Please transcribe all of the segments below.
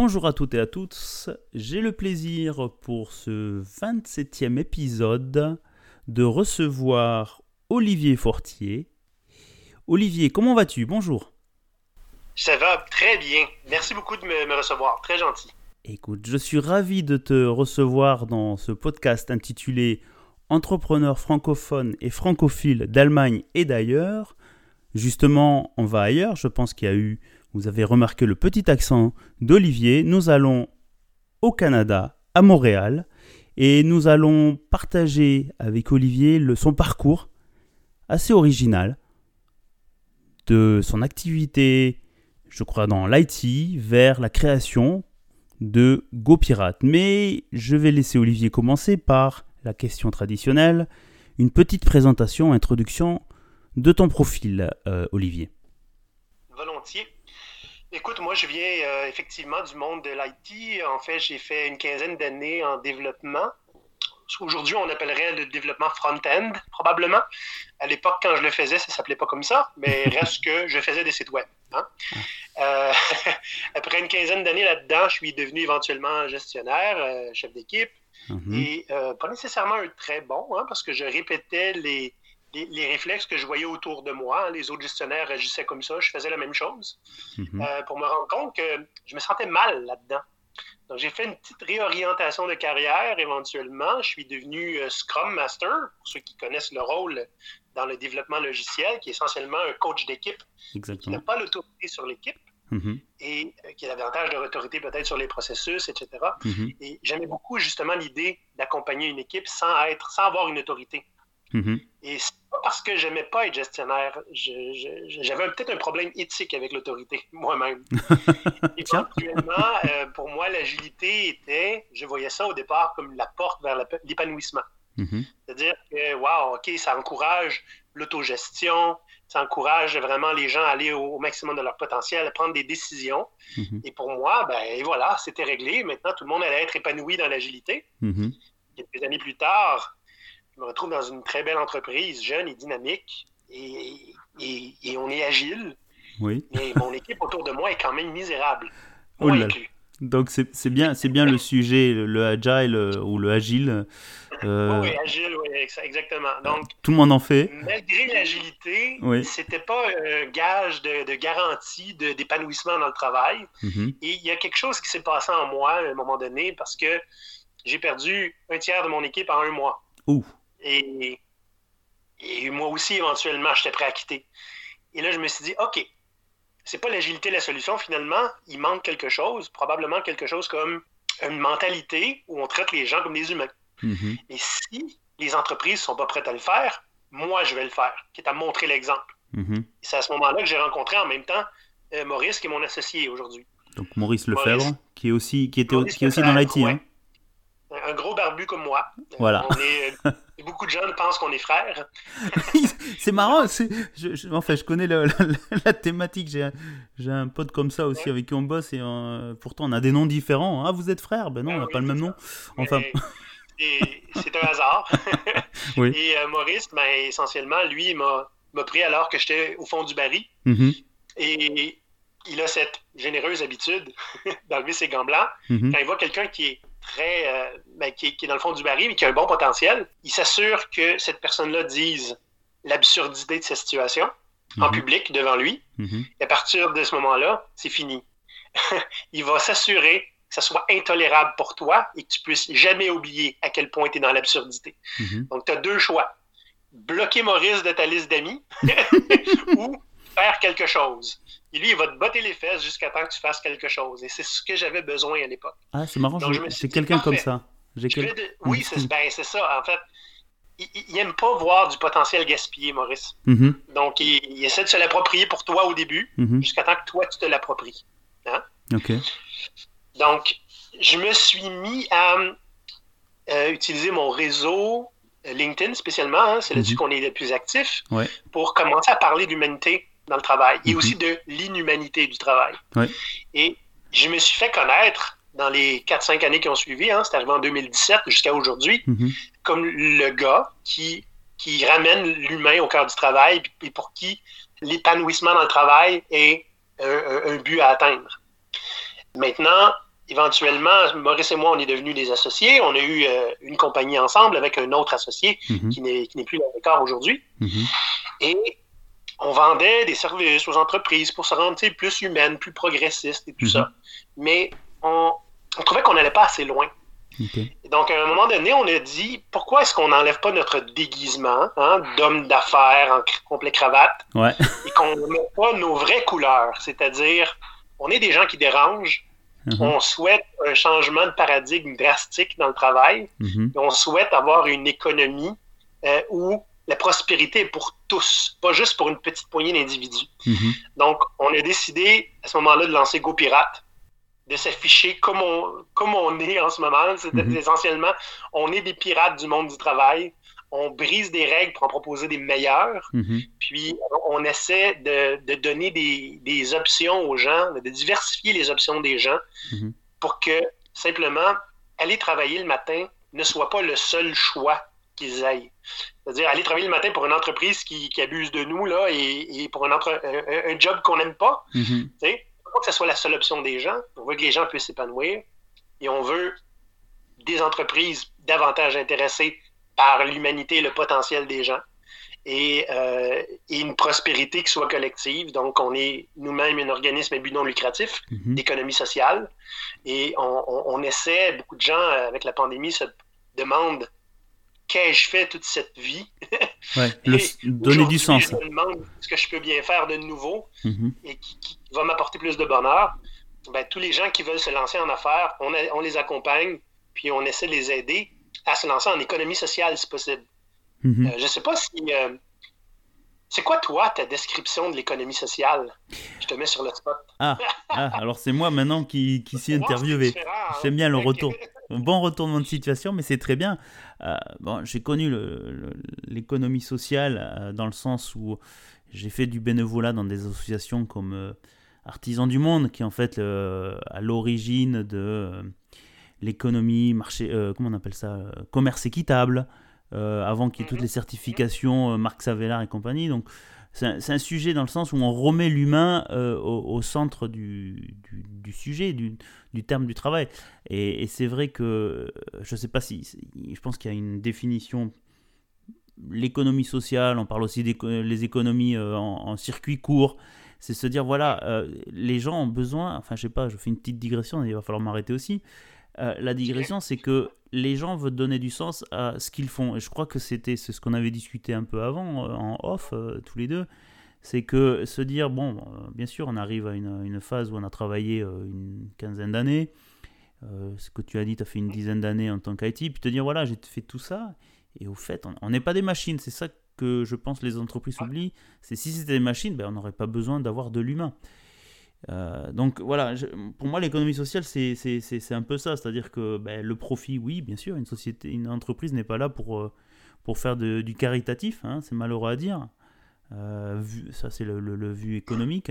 Bonjour à toutes et à tous, j'ai le plaisir pour ce 27e épisode de recevoir Olivier Fortier. Olivier, comment vas-tu? Bonjour. Ça va très bien. Merci beaucoup de me, recevoir. Très gentil. Écoute, je suis ravi de te recevoir dans ce podcast intitulé Entrepreneurs francophones et francophiles d'Allemagne et d'ailleurs. Justement, on va ailleurs. Je pense qu'il y a eu vous avez remarqué le petit accent d'Olivier. Nous allons au Canada, à Montréal, et nous allons partager avec Olivier son parcours assez original de son activité, je crois, dans l'IT vers la création de GoPirate. Mais je vais laisser Olivier commencer par la question traditionnelle, une petite présentation, introduction de ton profil, euh, Olivier. Volontiers. Écoute, moi, je viens euh, effectivement du monde de l'IT. En fait, j'ai fait une quinzaine d'années en développement. Aujourd'hui, on appellerait le développement front-end, probablement. À l'époque, quand je le faisais, ça s'appelait pas comme ça, mais reste que je faisais des sites web. Hein. Euh, après une quinzaine d'années là-dedans, je suis devenu éventuellement gestionnaire, euh, chef d'équipe, mm-hmm. et pas nécessairement un très bon, hein, parce que je répétais les, les, réflexes que je voyais autour de moi. Hein, les autres gestionnaires agissaient comme ça, je faisais la même chose, mhm. euh, pour me rendre compte que je me sentais mal là-dedans. Donc, j'ai fait une petite réorientation de carrière éventuellement. Je suis devenu euh, Scrum Master, pour ceux qui connaissent le rôle dans le développement logiciel, qui est essentiellement un coach d'équipe qui n'a pas l'autorité sur l'équipe mhm. et euh, qui a davantage de l'autorité peut-être sur les processus, etc. Mhm. Et j'aimais beaucoup justement l'idée d'accompagner une équipe sans être, sans avoir une autorité. Et parce que j'aimais pas être gestionnaire. J'avais peut-être un problème éthique avec l'autorité, moi-même. Éventuellement, euh, pour moi, l'agilité était, je voyais ça au départ comme la porte vers l'épanouissement. Mm-hmm. C'est-à-dire que, wow, OK, ça encourage l'autogestion, ça encourage vraiment les gens à aller au, maximum de leur potentiel, à prendre des décisions. Mm-hmm. Et pour moi, ben voilà, c'était réglé. Maintenant, tout le monde allait être épanoui dans l'agilité. Quelques années plus tard, me retrouve dans une très belle entreprise, jeune et dynamique, et, on est agile. Oui. Mais mon équipe autour de moi est quand même misérable. Oh Donc c'est bien, c'est bien le sujet, le, agile euh, ou le agile. Euh, oui, agile, oui, exactement. Donc, tout le monde en fait. Malgré l'agilité, oui. c'était pas un gage de, garantie d'épanouissement dans le travail. Mm-hmm. Et il y a quelque chose qui s'est passé en moi à un moment donné parce que j'ai perdu un tiers de mon équipe en un mois. Ouh. Et, moi aussi, éventuellement, j'étais prêt à quitter. Et là, je me suis dit, OK, c'est pas l'agilité la solution. Finalement, il manque quelque chose, probablement quelque chose comme une mentalité où on traite les gens comme des humains. Mm-hmm. Et si les entreprises sont pas prêtes à le faire, moi, je vais le faire, qui est à montrer l'exemple. Mm-hmm. C'est à ce moment-là que j'ai rencontré en même temps euh, Maurice, qui est mon associé aujourd'hui. Donc Maurice Lefebvre, qui, est aussi, qui, était, qui est aussi dans l'IT. Hein? Un gros barbu comme moi. Voilà. On est, beaucoup de jeunes pensent qu'on est frères. c'est marrant. Je, je, en fait, je connais la, thématique. J'ai, j'ai un pote comme ça aussi avec qui on bosse et euh, pourtant on a des noms différents. Ah, vous êtes frères? Ben non, on n'a ah pas le même nom. Enfin. c'est un hasard. oui. Et euh, Maurice, ben, essentiellement, lui, m'a, m'a pris alors que j'étais au fond du baril. Mm-hmm. Et il a cette généreuse habitude d'enlever ses gants blancs. Mm-hmm. Quand il voit quelqu'un qui est très, euh, ben, qui, est dans le fond du baril, mais qui a un bon potentiel, il s'assure que cette personne-là dise l'absurdité de sa situation en mhm. public devant lui. Mhm. Et à partir de ce moment-là, c'est fini. il va s'assurer que ça soit intolérable pour toi et que tu puisses jamais oublier à quel point tu es dans l'absurdité. Mhm. Donc, tu as deux choix. Bloquer Maurice de ta liste d'amis ou faire quelque chose. Et lui, il va te botter les fesses jusqu'à temps que tu fasses quelque chose. Et c'est ce que j'avais besoin à l'époque. Ah, c'est marrant, j'ai quelqu'un comme ça. Oui, ben, c'est ça. En fait, il, n'aime pas voir du potentiel gaspillé, Maurice. Mm-hmm. Donc, il, essaie de se l'approprier pour toi au début, mm-hmm. jusqu'à temps que toi, tu te l'appropries. Hein? OK. Donc, je me suis mis à euh, utiliser mon réseau euh, LinkedIn spécialement, hein, c'est là-dessus mm-hmm. qu'on est le plus actif, pour commencer à parler d'humanité dans le travail et mhm. aussi de l'inhumanité du travail. Et je me suis fait connaître dans les 4-5 années qui ont suivi, hein, c'est arrivé en 2017 jusqu'à aujourd'hui, mhm. comme le gars qui, qui ramène l'humain au cœur du travail et pour qui l'épanouissement dans le travail est un, but à atteindre. Maintenant, éventuellement, Maurice et moi, on est devenus des associés. On a eu euh, une compagnie ensemble avec un autre associé qui n'est qui n'est plus dans le corps aujourd'hui. Mhm. Et on vendait des services aux entreprises pour se rendre plus humaine, plus progressiste et tout Mhm. ça. Mais on, on trouvait qu'on n'allait pas assez loin. Ok. Et donc, à un moment donné, on a dit pourquoi est-ce qu'on n'enlève pas notre déguisement hein, d'homme d'affaires en complet cravate Ouais. et qu'on ne met pas nos vraies couleurs, c'est-à-dire on est des gens qui dérangent, Mhm. on souhaite un changement de paradigme drastique dans le travail, Mhm. et on souhaite avoir une économie euh, où la prospérité est pour tous, pas juste pour une petite poignée d'individus. Mhm. Donc, on a décidé à ce moment-là de lancer Go Pirate, de s'afficher comme on, comme on est en ce moment. C'est Mhm. essentiellement, on est des pirates du monde du travail. On brise des règles pour en proposer des meilleures. Mhm. Puis, on essaie de, de donner des, des options aux gens, de diversifier les options des gens pour que simplement aller travailler le matin ne soit pas le seul choix qu'ils aillent. C'est-à-dire aller travailler le matin pour une entreprise qui, qui abuse de nous là, et, et pour un, entre- un- un job qu'on n'aime pas. Sais, on veut pas que ce soit la seule option des gens. On veut que les gens puissent s'épanouir. Et on veut des entreprises davantage intéressées par l'humanité et le potentiel des gens. Et, euh, et une prospérité qui soit collective. Donc, on est nous-mêmes un organisme à but non lucratif Mhm. d'économie sociale. Et on, on- on essaie, beaucoup de gens, euh, avec la pandémie, se demandent qu'ai-je fait toute cette vie? Ouais. Le- donner du sens. Je me demande ce que je peux bien faire de nouveau Mhm. et qui, qui va m'apporter plus de bonheur. Ben, tous les gens qui veulent se lancer en affaires, on, a- on les accompagne, puis on essaie de les aider à se lancer en économie sociale si possible. Mhm. Euh, je sais pas si. euh, c'est quoi, toi, ta description de l'économie sociale? Je te mets sur le spot. Ah, ah, alors c'est moi maintenant qui, qui suis interviewé. hein. J'aime bien le retour. Bon retournement de situation, mais c'est très bien. Euh, bon, j'ai connu l'économie sociale euh, dans le sens où j'ai fait du bénévolat dans des associations comme euh, Artisans du Monde, qui est en fait à l'origine de l'économie, marché, euh, comment on appelle ça, euh, commerce équitable, euh, avant qu'il y ait toutes Mhm. les certifications, Marc Savelard et compagnie. Donc c'est un, sujet dans le sens où on remet l'humain euh, au, centre du, sujet, du, terme du travail. Et, c'est vrai que euh, je ne sais pas si. Je pense qu'il y a une définition. L'économie sociale, on parle aussi des économies euh, en, circuit court. C'est se dire, voilà, les gens ont besoin. Enfin, je sais pas, je fais une petite digression, il va falloir m'arrêter aussi. Euh, la digression, c'est que les gens veulent donner du sens à ce qu'ils font. Et je crois que c'était c'est ce qu'on avait discuté un peu avant, euh, en off, euh, tous les deux. C'est que se dire, bon, bien sûr, on arrive à une, phase où on a travaillé une quinzaine d'années. Ce que tu as dit, tu as fait une dizaine d'années en tant qu'IT. Puis te dire, voilà, j'ai fait tout ça. Et au fait, on- on n'est pas des machines. C'est ça que je pense les entreprises oublient. C'est si c'était des machines, ben, on n'aurait pas besoin d'avoir de l'humain. Euh, donc voilà, pour moi l'économie sociale c'est un peu ça, c'est-à-dire que ben, le profit, oui bien sûr, une société, une entreprise n'est pas là pour, euh, pour faire du caritatif, hein, c'est malheureux à dire, Euh, vu- ça c'est le, le- vu économique,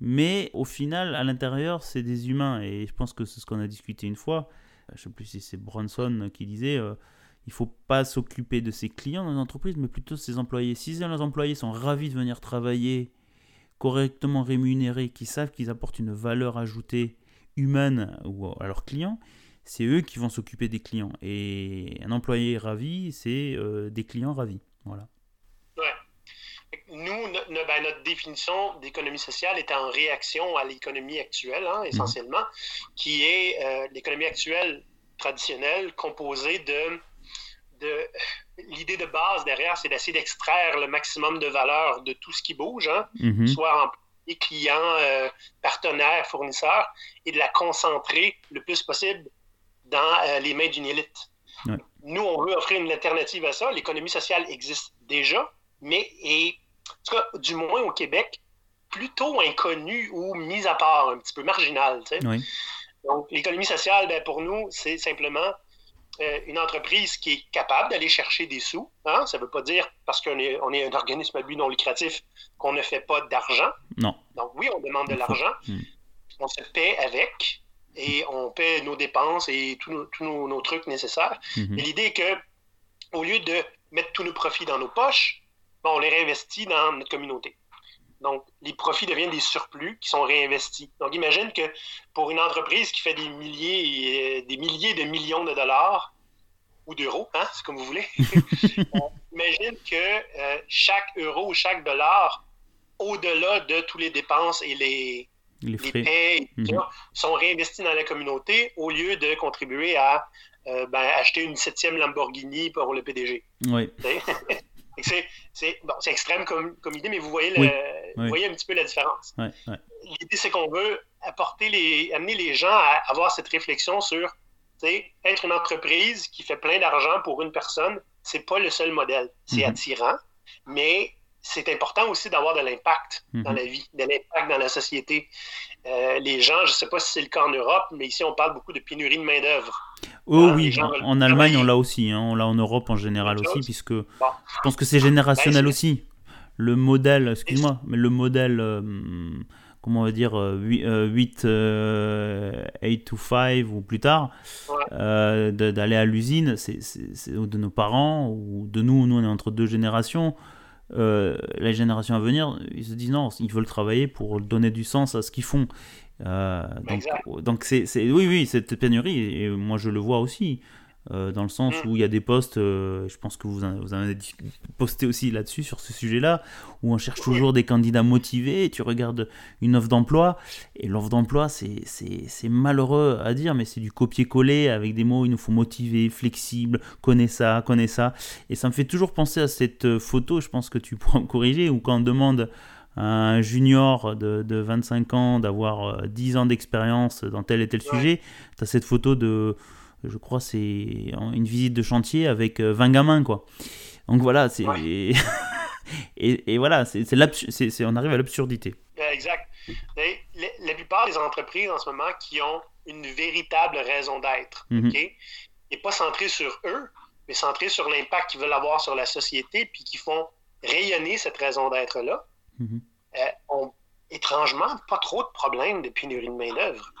mais au final à l'intérieur c'est des humains. Et je pense que c'est ce qu'on a discuté une fois, je sais plus si c'est Bronson qui disait euh, il faut pas s'occuper de ses clients dans une entreprise mais plutôt de ses employés. Si les employés sont ravis de venir travailler correctement rémunérés, qui savent qu'ils apportent une valeur ajoutée humaine à leurs clients, c'est eux qui vont s'occuper des clients. Et un employé ravi, c'est euh, des clients ravis. Voilà. Nous, no- no- ben, notre définition d'économie sociale est en réaction à l'économie actuelle, hein, essentiellement, qui est euh, l'économie actuelle traditionnelle composée de, de l'idée de base derrière, c'est d'essayer d'extraire le maximum de valeur de tout ce qui bouge, hein, Mhm. soit employés, clients, euh, partenaires, fournisseurs, et de la concentrer le plus possible dans euh, les mains d'une élite. Ouais. Nous, on veut offrir une alternative à ça. L'économie sociale existe déjà, mais est, en tout cas, du moins au Québec, plutôt inconnue ou mise à part, un petit peu marginale. tu sais. Oui. Donc, l'économie sociale, ben, pour nous, c'est simplement euh, une entreprise qui est capable d'aller chercher des sous. Hein? Ça ne veut pas dire, parce qu'on est, on est un organisme à but non lucratif, qu'on ne fait pas d'argent. Non. Donc, oui, on demande de l'argent. Mm. On se paie avec et on paie nos dépenses et tous nos, nos- nos trucs nécessaires. Mhm. Mais l'idée est que, au lieu de mettre tous nos profits dans nos poches, on les réinvestit dans notre communauté. Donc, les profits deviennent des surplus qui sont réinvestis. Donc, imagine que pour une entreprise qui fait des milliers, des milliers de millions de dollars, ou d'euros, hein, c'est comme vous voulez, imagine que euh, chaque euro ou chaque dollar, au-delà de toutes les dépenses et les, les, frais. Mhm. sont réinvestis dans la communauté au lieu de contribuer à euh, ben, acheter une septième Lamborghini pour le PDG. Oui. c'est bon, extrême comme, comme, idée, mais vous voyez, le, vous voyez un petit peu la différence. L'idée, c'est qu'on veut apporter les, amener les gens à avoir cette réflexion sur être une entreprise qui fait plein d'argent pour une personne, c'est pas le seul modèle. C'est mhm. attirant, mais c'est important aussi d'avoir de l'impact dans mhm. la vie, de l'impact dans la société. Euh, les gens, je ne sais pas si c'est le cas en Europe, mais ici, on parle beaucoup de pénurie de main-d'œuvre. Oh oui, en, Allemagne, on l'a aussi. Hein, on l'a en Europe en général aussi, puisque je pense que c'est générationnel ben, aussi. Le modèle, excuse-moi, mais le modèle, euh, comment on va dire, 8, euh, 8 to 5 ou plus tard, d'aller à l'usine, c'est de nos parents ou de nous, nous on est entre deux générations. Euh, la génération à venir, ils se disent non, ils veulent travailler pour donner du sens à ce qu'ils font. Euh, donc, c'est, oui, oui, cette pénurie, et moi je le vois aussi. Euh, dans le sens mm. où il y a des postes, euh, je pense que vous en, vous en avez posté aussi là-dessus, sur ce sujet-là, où on cherche toujours des candidats motivés, tu regardes une offre d'emploi, et l'offre d'emploi, c'est malheureux à dire, mais c'est du copier-coller avec des mots, il nous faut motiver, flexible, connais ça, connais ça, et ça me fait toujours penser à cette photo, je pense que tu pourras me corriger, où quand on demande à un junior de, de 25 ans d'avoir 10 euh, ans d'expérience dans tel et tel sujet, tu as cette photo de je crois c'est une visite de chantier avec 20 euh, gamins quoi. Donc voilà, c'est et, et, voilà, c'est on arrive à l'absurdité. Exact. la plupart des entreprises en ce moment qui ont une véritable raison d'être, mhm. et pas centrées sur eux, mais centrées sur l'impact qu'ils veulent avoir sur la société, puis qui font rayonner cette raison d'être là, mhm. euh, ont étrangement pas trop de problèmes de pénurie de main d'œuvre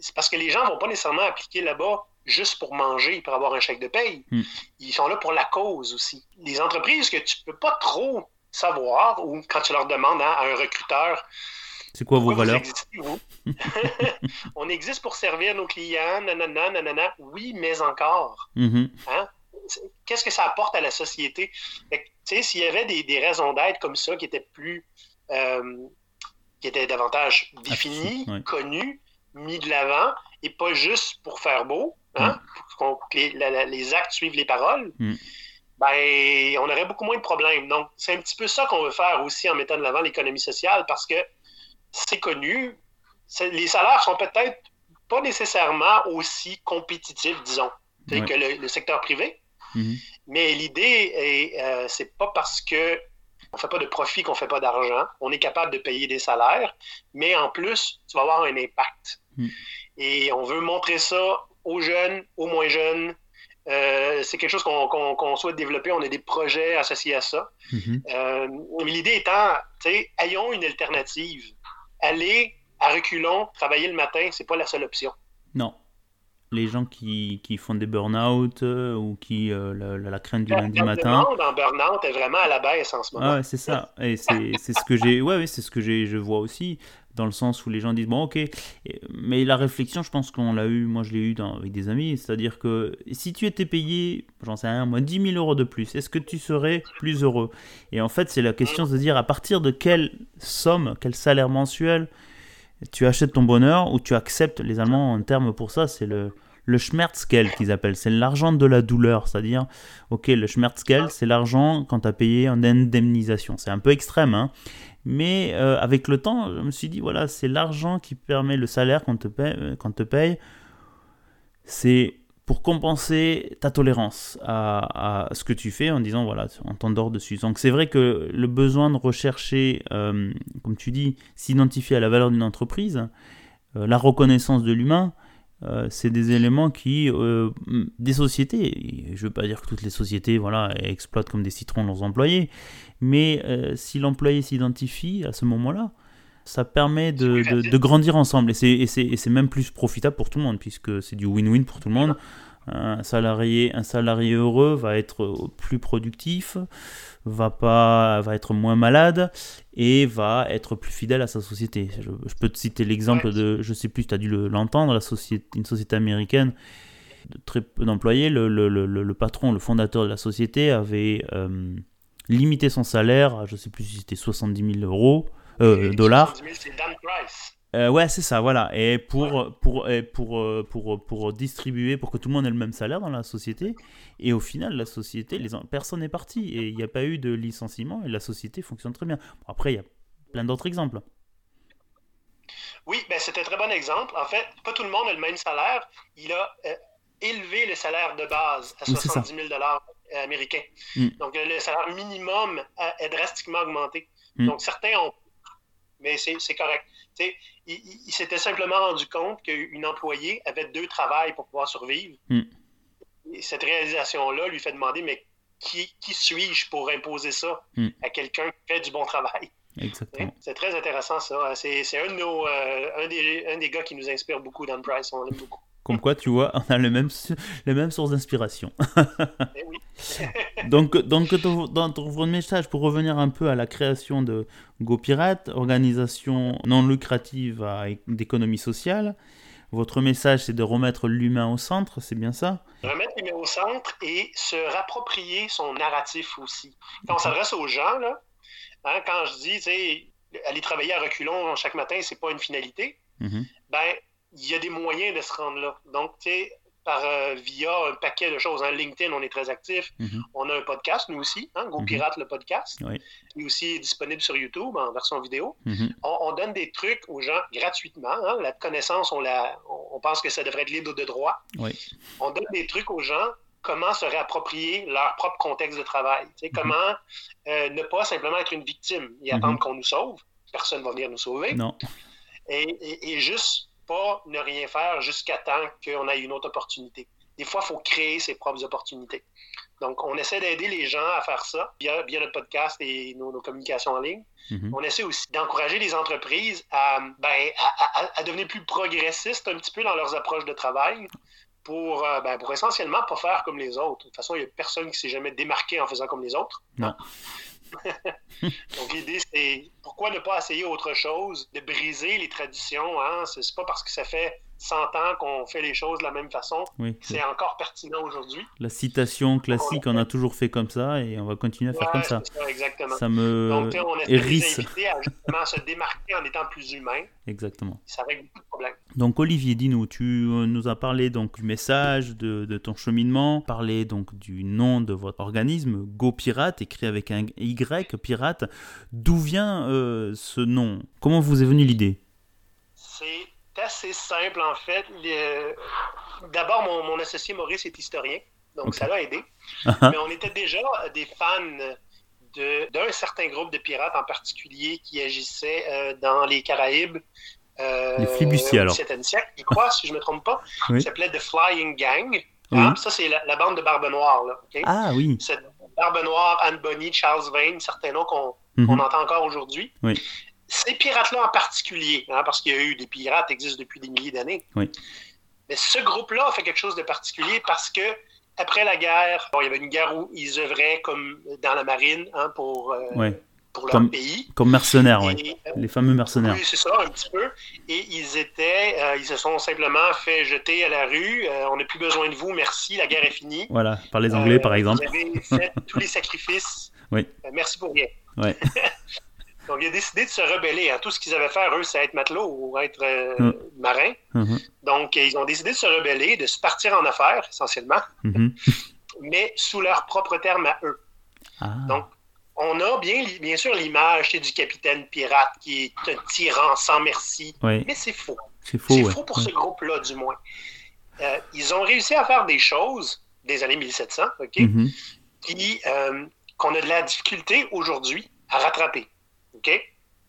c'est parce que les gens ne vont pas nécessairement appliquer là-bas juste pour manger, pour avoir un chèque de paye. Hmm. Ils sont là pour la cause aussi. Les entreprises que tu ne peux pas trop savoir, ou quand tu leur demandes hein, à un recruteur, c'est quoi vos valeurs? on existe pour servir nos clients, nanana, nanana. Oui, mais encore. Mm-hmm. Hein? Qu'est-ce que ça apporte à la société? S'il y avait des, raisons d'être comme ça qui étaient plus. Euh, qui étaient davantage définies, connues, mis de l'avant et pas juste pour faire beau, hein, mm. pour que les, actes suivent les paroles, mm. ben, on aurait beaucoup moins de problèmes. Donc, c'est un petit peu ça qu'on veut faire aussi en mettant de l'avant l'économie sociale parce que c'est connu, les salaires sont peut-être pas nécessairement aussi compétitifs, disons, que le, secteur privé. Mm-hmm. Mais l'idée, euh, c'est pas parce que on fait pas de profit qu'on fait pas d'argent. On est capable de payer des salaires, mais en plus, tu vas avoir un impact. Mm. Et on veut montrer ça aux jeunes, aux moins jeunes. Euh, c'est quelque chose qu'on souhaite développer. On a des projets associés à ça. Mm-hmm. Euh, mais l'idée étant, ayons une alternative. Aller à reculons, travailler le matin, c'est pas la seule option. Non les gens qui, qui font des burn-out euh, ou qui euh, la, la, crainte du lundi matin. Le en burn-out est vraiment à la baisse en ce moment. Ah, c'est ça. Et c'est ce que j'ai. Ouais, c'est ce que j'ai. Je vois aussi dans le sens où les gens disent bon ok. Mais la réflexion, je pense qu'on l'a eu. Moi, je l'ai eu avec des amis. C'est-à-dire que si tu étais payé, j'en sais rien, moi, 10 000 euros de plus, est-ce que tu serais plus heureux? Et en fait, c'est la question de dire à partir de quelle somme, quel salaire mensuel tu achètes ton bonheur ou tu acceptes, les Allemands en termes pour ça, c'est le, le Schmerzgeld qu'ils appellent, c'est l'argent de la douleur, c'est-à-dire, ok, le Schmerzgeld, c'est l'argent quand tu as payé en indemnisation. C'est un peu extrême, hein mais euh, avec le temps, je me suis dit, voilà, c'est l'argent qui permet le salaire qu'on te paye, euh, paye c'est pour compenser ta tolérance à, ce que tu fais en disant, voilà, on t'endort dessus. Donc c'est vrai que le besoin de rechercher, euh, comme tu dis, s'identifier à la valeur d'une entreprise, la reconnaissance de l'humain, euh, c'est des éléments qui, euh, des sociétés, je ne veux pas dire que toutes les sociétés voilà, exploitent comme des citrons leurs employés, mais euh, si l'employé s'identifie à ce moment-là, ça permet de, grandir ensemble. Et c'est même plus profitable pour tout le monde puisque c'est du win-win pour tout le monde. Un salarié, un salarié heureux va être plus productif, va, pas, va être moins malade et va être plus fidèle à sa société. Je, peux te citer l'exemple de, je sais plus, tu as dû l'entendre, la société, une société américaine de très peu d'employés, le, le, le, le, patron, le fondateur de la société avait euh, limité son salaire à, je sais plus si c'était 70 000 euros, euh, dollars. 70 000, c'est Dan Price. Euh, ouais, c'est ça, voilà. Et pour, pour, pour, euh, pour, pour, distribuer, pour que tout le monde ait le même salaire dans la société. Et au final, la société, les, personne n'est parti. Et il n'y a pas eu de licenciement et la société fonctionne très bien. après, il y a plein d'autres exemples. Oui, ben, c'est un très bon exemple. En fait, pas tout le monde a le même salaire. Il a euh, élevé le salaire de base à 70 000 américains. Mm. Donc, le salaire minimum est drastiquement augmenté. Mm. Donc, certains ont mais c'est correct. il, s'était simplement rendu compte qu'une employée avait deux travails pour pouvoir survivre. Hmm. Et cette réalisation-là lui fait demander, mais qui, qui suis-je pour imposer ça hmm. à quelqu'un qui fait du bon travail? Exactement. C'est très intéressant ça. C'est un, euh, un, des, un des gars qui nous inspire beaucoup dans Price. On l'aime beaucoup. Comme quoi, tu vois, on a les mêmes, les mêmes sources d'inspiration. Eh donc, donc dans ton message, pour revenir un peu à la création de GoPirate, organisation non lucrative d'économie sociale, votre message, c'est de remettre l'humain au centre, c'est bien ça? Remettre l'humain au centre et se rapproprier son narratif aussi. Quand on s'adresse aux gens, là, hein, quand je dis, aller travailler à reculons chaque matin, c'est pas une finalité, mm-hmm. ben, il y a des moyens de se rendre là. Donc, tu sais, par euh, via un paquet de choses. Hein. LinkedIn, on est très actif. Mhm. On a un podcast, nous aussi, hein, Go mhm. Pirate, le podcast. Oui. Il est aussi disponible sur YouTube en version vidéo. Mhm. on, donne des trucs aux gens gratuitement. Hein. La connaissance, on, la, on, pense que ça devrait être libre de droit. Oui. On donne des trucs aux gens comment se réapproprier leur propre contexte de travail. Comment euh, ne pas simplement être une victime et attendre qu'on nous sauve. Personne ne va venir nous sauver. Non. et, et juste pas ne rien faire jusqu'à temps qu'on ait une autre opportunité. Des fois, il faut créer ses propres opportunités. Donc, on essaie d'aider les gens à faire ça via, via notre podcast et nos, communications en ligne. Mm-hmm. On essaie aussi d'encourager les entreprises à, ben, à, devenir plus progressistes un petit peu dans leurs approches de travail pour, euh, ben, pour essentiellement pas faire comme les autres. De toute façon, il n'y a personne qui s'est jamais démarqué en faisant comme les autres. Non. Donc l'idée, c'est pourquoi ne pas essayer autre chose, de briser les traditions. Hein? C'est pas parce que ça fait 100 ans qu'on fait les choses de la même façon. c'est encore pertinent aujourd'hui. La citation classique, on a toujours fait comme ça et on va continuer à faire comme ça. ça. exactement. Ça me Donc, on hérisse. à justement se démarquer en étant plus humain. Exactement. Ça règle beaucoup de problèmes. Donc Olivier, dis-nous, tu euh, nous as parlé donc du message, de, de, ton cheminement, parlé donc du nom de votre organisme, Go Pirate, écrit avec un Y, Pirate. D'où vient euh, ce nom? Comment vous est venue l'idée? C'est assez simple, en fait. D'abord, mon, associé Maurice est historien, donc ça l'a aidé. Uh-huh. Mais on était déjà des fans d'un certain groupe de pirates en particulier qui agissait euh, dans les Caraïbes. Euh, les Flibustiers, alors. Au 17e siècle, il croit, si je ne me trompe pas. Il s'appelait The Flying Gang. Ah, ça, c'est la, bande de Barbe Noire. Là, Ah oui. Cette Barbe Noire, Anne Bonny, Charles Vane, certains noms qu'on mm-hmm. entend encore aujourd'hui. Oui ces pirates-là en particulier, hein, parce qu'il y a eu des pirates qui existent depuis des milliers d'années. Oui. Mais ce groupe-là a fait quelque chose de particulier parce que après la guerre, il y avait une guerre où ils œuvraient comme dans la marine hein, pour, euh, pour leur pays. Comme mercenaires, oui. Euh, Les fameux mercenaires. Oui, c'est ça, un petit peu. Et ils étaient, euh, ils se sont simplement fait jeter à la rue. on n'a plus besoin de vous, merci, la guerre est finie. Voilà, par les Anglais, par exemple. Vous avez fait tous les sacrifices. Oui. merci pour rien. Donc, il a décidé de se rebeller. à Tout ce qu'ils avaient fait, eux, c'est être matelot ou être euh, mm. marin. Mm-hmm. Donc, ils ont décidé de se rebeller, de se partir en affaires, essentiellement, mm-hmm. mais sous leurs propres termes à eux. Ah. Donc, on a bien, bien sûr l'image du capitaine pirate qui est un tyran sans merci, mais c'est faux. C'est faux, faux pour ce groupe-là, du moins. Euh, ils ont réussi à faire des choses des années 1700, OK, mm-hmm. qui, euh, qu'on a de la difficulté aujourd'hui à rattraper. OK?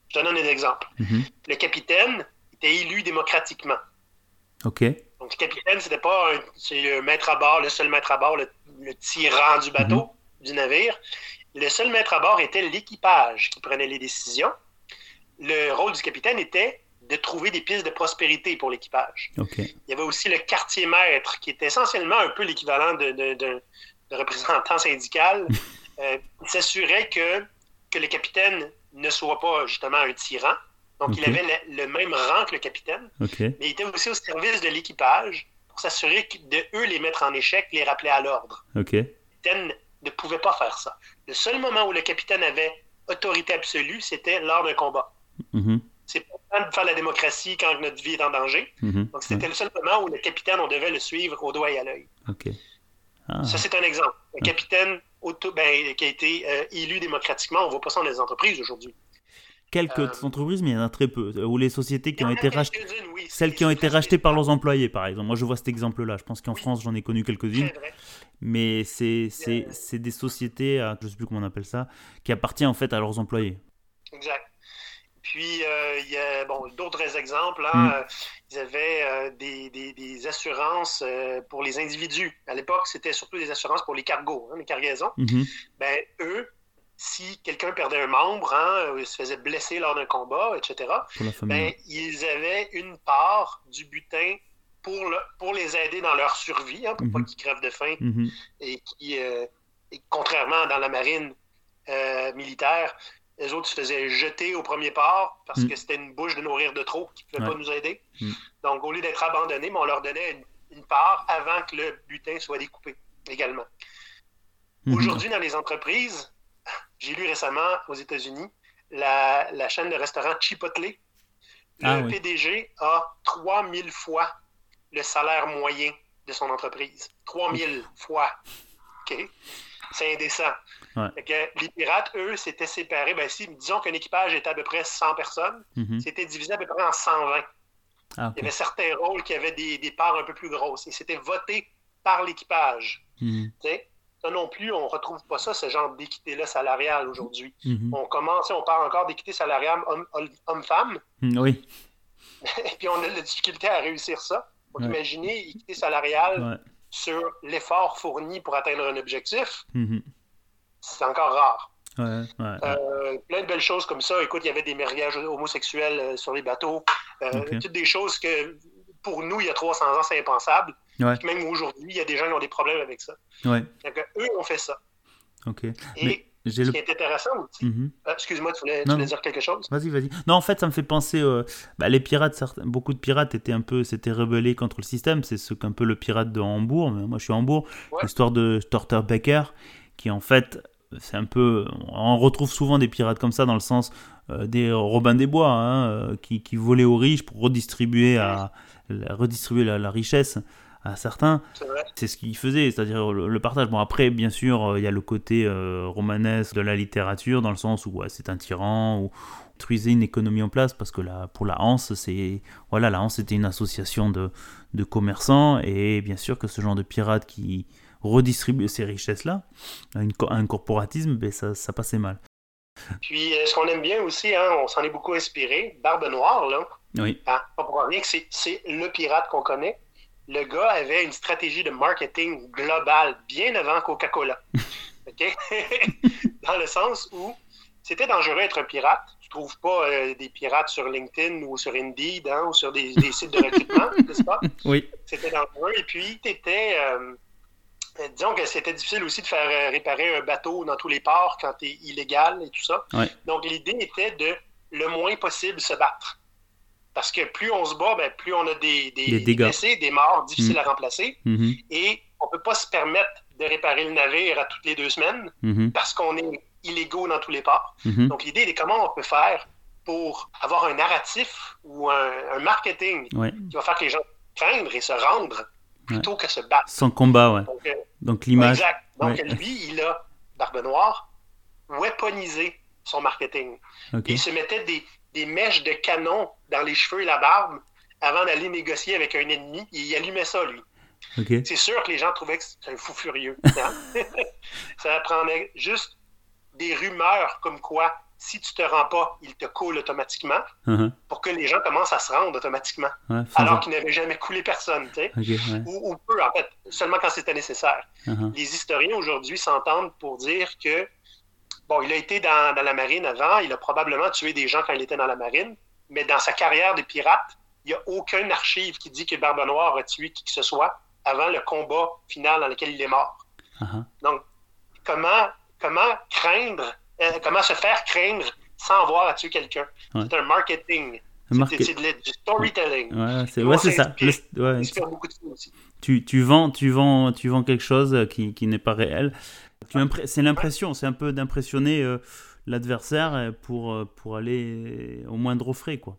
Je te donne un exemple. Mhm. Le capitaine était élu démocratiquement. OK. Donc, le capitaine, c'était pas un, le maître à bord, le seul maître à bord, le, tyran du bateau, mhm. du navire. Le seul maître à bord était l'équipage qui prenait les décisions. Le rôle du capitaine était de trouver des pistes de prospérité pour l'équipage. Il y avait aussi le quartier maître, qui était essentiellement un peu l'équivalent de représentant syndical. Euh, il s'assurait que, que le capitaine ne soit pas justement un tyran. Donc, il avait le, le même rang que le capitaine, mais il était aussi au service de l'équipage pour s'assurer de eux les mettre en échec, les rappeler à l'ordre. Le capitaine ne pouvait pas faire ça. Le seul moment où le capitaine avait autorité absolue, c'était lors d'un combat. Mhm. C'est pas le temps de faire la démocratie quand notre vie est en danger. Mhm. Donc, c'était le seul moment où le capitaine, on devait le suivre au doigt et à l'œil. Ah. Ça, c'est un exemple. Ouais. capitaine auto, ben, qui a été euh, élu démocratiquement, on ne voit pas ça dans les entreprises aujourd'hui. Quelques Euh, entreprises, mais il y en a très peu. Ou les sociétés qui ont été rachetées. oui, Celles qui ont été rachetées par leurs employés, par exemple. Moi, je vois cet exemple-là. Je pense qu'en Oui. France, j'en ai connu quelques-unes. Mais c'est Euh. c'est des sociétés, je ne sais plus comment on appelle ça, qui appartiennent en fait à leurs employés. Exact. Puis, euh, il y a bon, d'autres exemples. hein. Mm. Euh, Ils avaient euh, des, des- des assurances pour les individus. À l'époque, c'était surtout des assurances pour les cargos, hein, les cargaisons. Mhm. Ben, eux, si quelqu'un perdait un membre, hein, se faisait blesser lors d'un combat, etc., ben, ils avaient une part du butin pour, le- pour les aider dans leur survie, hein, pour pas Mhm. qu'ils crèvent de faim Mhm. et qui, euh, et contrairement dans la marine euh, militaire, les autres se faisaient jeter au premier part parce Mm. que c'était une bouche de nourrir de trop qui ne pouvait Ouais. pas nous aider. Mm. Donc, au lieu d'être abandonnés, on leur donnait une, une part avant que le butin soit découpé également. Mhm. Aujourd'hui, dans les entreprises, j'ai lu récemment aux États-Unis la, la chaîne de restaurant Chipotle. Le Ah oui. PDG a 3000 fois le salaire moyen de son entreprise. 3000 fois. OK? C'est indécent. Ouais. Que les pirates, eux, s'étaient séparés. Ben, si, disons qu'un équipage était à peu près 100 personnes, Mhm. c'était divisé à peu près en 120. Ah, Il y avait certains rôles qui avaient des, des parts un peu plus grosses. Et c'était voté par l'équipage. Mhm. Ça non plus, on ne retrouve pas ça, ce genre d'équité-là salariale aujourd'hui. Mhm. On commence, on parle encore d'équité salariale homme- homme-femme, Mhm. Oui. et puis on a de la difficulté à réussir ça. Donc Ouais. imaginez équité salariale Ouais. Sur l'effort fourni pour atteindre un objectif, Mhm. c'est encore rare. Ouais, ouais, ouais. Euh, plein de belles choses comme ça. Écoute, il y avait des mariages homosexuels euh, sur les bateaux. Euh. Toutes des choses que, pour nous, il y a 300 ans, c'est impensable. Même aujourd'hui, il y a des gens qui ont des problèmes avec ça. Donc, eux ont fait ça. Et Mais ce le. qui est intéressant aussi, Mhm. Ah, excuse-moi, tu voulais, tu dire quelque chose? Vas-y, vas-y. Non, en fait, ça me fait penser. euh, bah, les pirates, certains- beaucoup de pirates étaient un peu, s'étaient rebellés contre le système. C'est ce qu'un peu le pirate de Hambourg. Mais moi, je suis à Hambourg. Ouais. L'histoire de Torter Becker, qui en fait, c'est un peu. On retrouve souvent des pirates comme ça dans le sens euh, des Robins des Bois, hein, euh, qui, qui volaient aux riches pour redistribuer, à, redistribuer la, la richesse à certains. C'est ce qu'il faisait, c'est-à-dire le, le partage. Bon, après, bien sûr, euh, il y a le côté euh, romanesque de la littérature, dans le sens où ouais, c'est un tyran, ou construisait une économie en place, parce que pour la Hanse, c'est voilà, la Hanse était une association de, de commerçants, et bien sûr que ce genre de pirate qui redistribue ces richesses-là, un corporatisme, ben, ça, ça passait mal. Puis, euh, ce qu'on aime bien aussi, hein, on s'en est beaucoup inspiré. Barbe Noire, là, Oui. hein, pas pour rien que c'est le pirate qu'on connaît. Le gars avait une stratégie de marketing globale bien avant Coca-Cola. Dans le sens où c'était dangereux d'être un pirate. Tu trouves pas euh, des pirates sur LinkedIn ou sur Indeed hein, ou sur des, des sites de recrutement, n'est-ce pas? Oui. C'était dangereux. Et puis, tu étais. disons que c'était difficile aussi de faire euh, réparer un bateau dans tous les ports quand tu es illégal et tout ça. Ouais. Donc, l'idée était de le moins possible se battre. Parce que plus on se bat, ben, plus on a des, des, blessés, des morts difficiles à remplacer. Mhm, Et on peut pas se permettre de réparer le navire à toutes les deux semaines mhm, parce qu'on est illégaux dans tous les ports. mhm. Donc, l'idée est comment on peut faire pour avoir un narratif ou un, un marketing Ouais. qui va faire que les gens craindre et se rendre plutôt que se battre. Sans combat, ouais. Donc, euh, Donc l'image. exact. Donc, Ouais. lui, il a, Barbe Noire, weaponisé son marketing. Ok. Il se mettait des, des mèches de canon dans les cheveux et la barbe avant d'aller négocier avec un ennemi. Il allumait ça, lui. C'est sûr que les gens trouvaient que c'était un fou furieux. hein? ça prenait juste des rumeurs comme quoi, si tu te rends pas, il te coule automatiquement Mhm. pour que les gens commencent à se rendre automatiquement, Ouais, alors qu'ils n'avaient jamais coulé personne. tu sais. Ok, ouais. Ou, ou peu, en fait, seulement quand c'était nécessaire. Mhm. Les historiens aujourd'hui s'entendent pour dire que, bon, il a été dans, dans la marine avant, il a probablement tué des gens quand il était dans la marine, mais dans sa carrière de pirate, il n'y a aucun archive qui dit que Barbe Noire a tué qui que ce soit avant le combat final dans lequel il est mort. Uh-huh. Donc, comment, comment craindre, euh, comment se faire craindre sans avoir à tuer quelqu'un? C'est un marketing. C'est du storytelling. Ouais, c'est ça. Tu, tu, vends, tu, vends, tu vends quelque chose qui, qui n'est pas réel. C'est l'impression, c'est un peu d'impressionner euh, l'adversaire pour, euh, pour aller au moindre frais, quoi.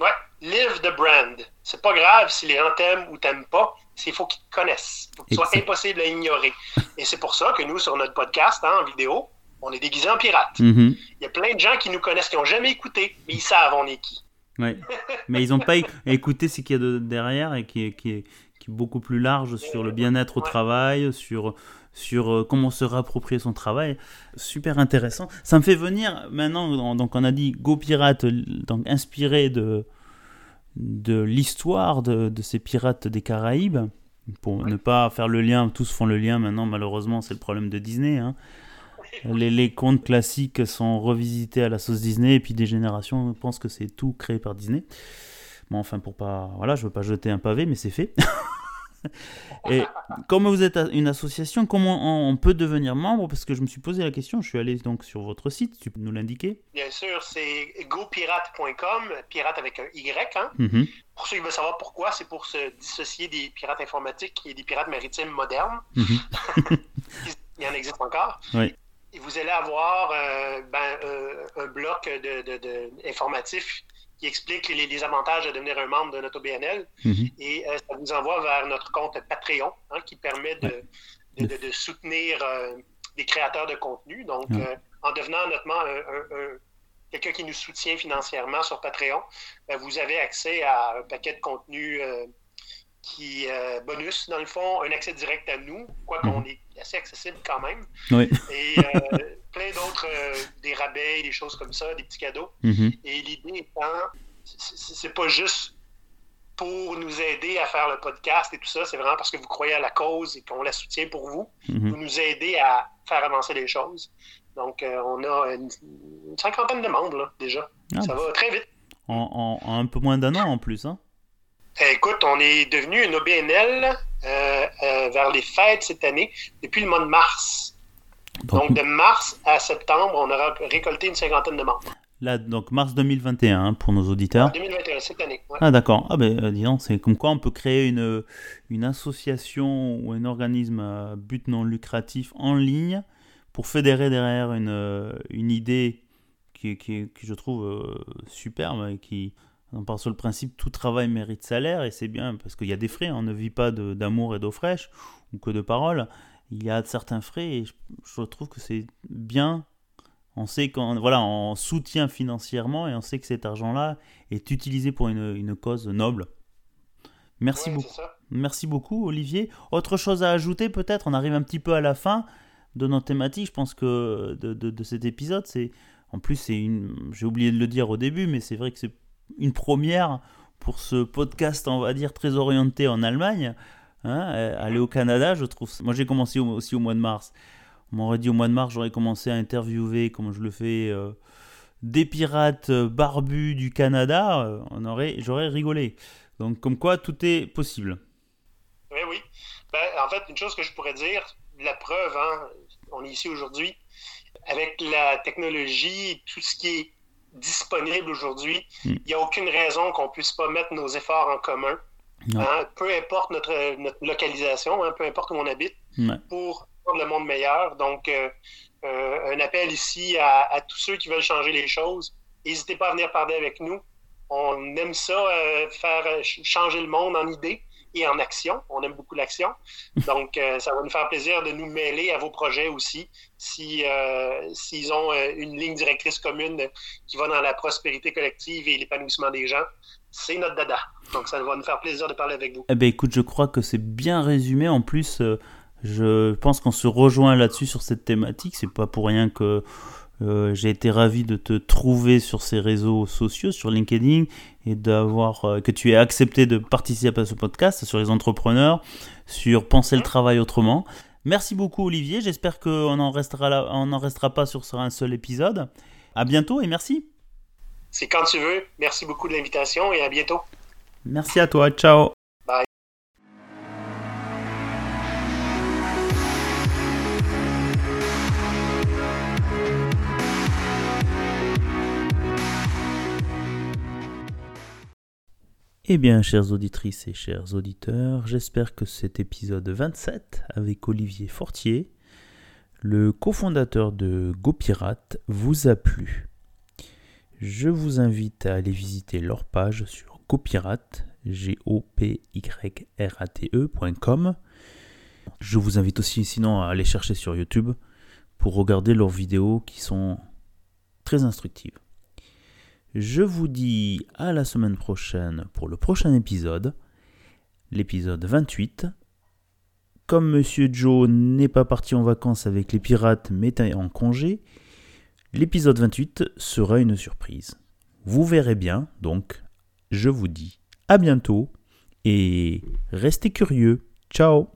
Ouais, live the brand. C'est pas grave si les gens t'aiment ou t'aiment pas, il faut qu'ils te connaissent. Il faut que soit impossible à ignorer. Et c'est pour ça que nous, sur notre podcast, hein, en vidéo, on est déguisé en pirate. Mm-hmm. Il y a plein de gens qui nous connaissent, qui n'ont jamais écouté, mais ils savent on est qui. Ouais. mais ils n'ont pas écouté ce qu'il y a de derrière et qui est, qui, est, qui est beaucoup plus large sur le bien-être au travail, sur, sur euh, comment se réapproprier son travail. Super intéressant. Ça me fait venir maintenant, donc on a dit Go Pirate, donc inspiré de, de l'histoire de, de, ces pirates des Caraïbes. Pour ne pas faire le lien, tous font le lien maintenant, malheureusement, c'est le problème de Disney. Hein. Les, les, contes classiques sont revisités à la sauce Disney, et puis des générations pensent que c'est tout créé par Disney. Bon, enfin, pour pas. Voilà, je veux pas jeter un pavé, mais c'est fait. Et comme vous êtes une association, comment on peut devenir membre? Parce que je me suis posé la question, je suis allé donc sur votre site, tu peux nous l'indiquer? Bien sûr, c'est gopirate.com, pirate avec un Y. Hein? Mm-hmm. Pour ceux qui veulent savoir pourquoi, c'est pour se dissocier des pirates informatiques et des pirates maritimes modernes. Mm-hmm. Il y en existe encore. Oui. Et vous allez avoir euh, ben, euh, un bloc de, de informatif qui explique les, avantages de devenir un membre de notre OBNL. Mhm. Et euh, ça vous envoie vers notre compte Patreon, hein, qui permet de, de, soutenir euh, des créateurs de contenu. Donc, euh, en devenant notamment un, quelqu'un qui nous soutient financièrement sur Patreon, vous avez accès à un paquet de contenu qui bonus, dans le fond, un accès direct à nous, quoi qu'on mhm. est assez accessible quand même. Oui. Et plein d'autres, euh, des rabais, des choses comme ça, des petits cadeaux. Mm-hmm. Et l'idée étant, c'est pas juste pour nous aider à faire le podcast et tout ça, c'est vraiment parce que vous croyez à la cause et qu'on la soutient pour vous. Mm-hmm. Vous nous aidez à faire avancer les choses. Donc, euh, on a une, cinquantaine de membres là, déjà. Ah, ça va très vite. En, un peu moins d'un an en plus, hein? Eh, écoute, on est devenu une OBNL euh, vers les fêtes cette année, depuis le mois de mars. Donc, de mars à septembre, on aura récolté une cinquantaine de membres. Là, donc mars 2021 hein, pour nos auditeurs. 2021, cette année. Ah d'accord. Ah ben, euh, disons, c'est comme quoi on peut créer une, une association ou un organisme à but non lucratif en ligne pour fédérer derrière une, euh, une idée qui, qui, je trouve euh, superbe et qui, on part sur le principe tout travail mérite salaire et c'est bien parce qu'il y a des frais, on ne vit pas d'amour et d'eau fraîche ou que de paroles il y a certains frais et je, trouve que c'est bien. On sait qu'on voilà, on soutient financièrement et on sait que cet argent-là est utilisé pour une, une cause noble. Merci beaucoup. Merci beaucoup, Olivier. Autre chose à ajouter, peut-être? On arrive un petit peu à la fin de notre thématique. Je pense que de, de, de cet épisode, c'est en plus c'est une. J'ai oublié de le dire au début, mais c'est vrai que c'est une première pour ce podcast, on va dire très orienté en Allemagne. Hein, euh, aller au Canada, je trouve. Moi, j'ai commencé aussi au mois de mars. On m'aurait dit au mois de mars, j'aurais commencé à interviewer, comme je le fais, euh, des pirates euh, barbus du Canada. on aurait, j'aurais rigolé. Donc, comme quoi, tout est possible. Oui, oui. Ben, en fait, une chose que je pourrais dire, la preuve, hein, on est ici aujourd'hui, avec la technologie, tout ce qui est disponible aujourd'hui, hmm. il n'y a aucune raison qu'on puisse pas mettre nos efforts en commun Hein, peu importe notre, localisation, hein, peu importe où on habite, pour rendre le monde meilleur. Donc, euh, euh, un appel ici à, tous ceux qui veulent changer les choses. N'hésitez pas à venir parler avec nous. On aime ça, euh, faire changer le monde en idées et en action. On aime beaucoup l'action. Donc, ça va nous faire plaisir de nous mêler à vos projets aussi, si s'ils ont une ligne directrice commune qui va dans la prospérité collective et l'épanouissement des gens c'est notre dada. Donc ça va nous faire plaisir de parler avec vous. Eh ben écoute, je crois que c'est bien résumé. En plus, euh, je pense qu'on se rejoint là-dessus sur cette thématique. C'est pas pour rien que euh, j'ai été ravi de te trouver sur ces réseaux sociaux, sur LinkedIn, et d'avoir euh, que tu aies accepté de participer à ce podcast sur les entrepreneurs, sur penser le mmh. travail autrement. Merci beaucoup Olivier. J'espère qu'on n'en restera, on en restera pas sur un seul épisode. À bientôt et merci. C'est quand tu veux. Merci beaucoup de l'invitation et à bientôt. Merci à toi. Ciao. Eh bien, chères auditrices et chers auditeurs, j'espère que cet épisode 27 avec Olivier Fortier, le cofondateur de GoPirate, vous a plu. Je vous invite à aller visiter leur page sur GoPirate, g o ecom Je vous invite aussi sinon à aller chercher sur YouTube pour regarder leurs vidéos qui sont très instructives. Je vous dis à la semaine prochaine pour le prochain épisode, l'épisode 28. Comme Monsieur Joe n'est pas parti en vacances avec les pirates mais est en congé, l'épisode 28 sera une surprise. Vous verrez bien, donc je vous dis à bientôt et restez curieux. Ciao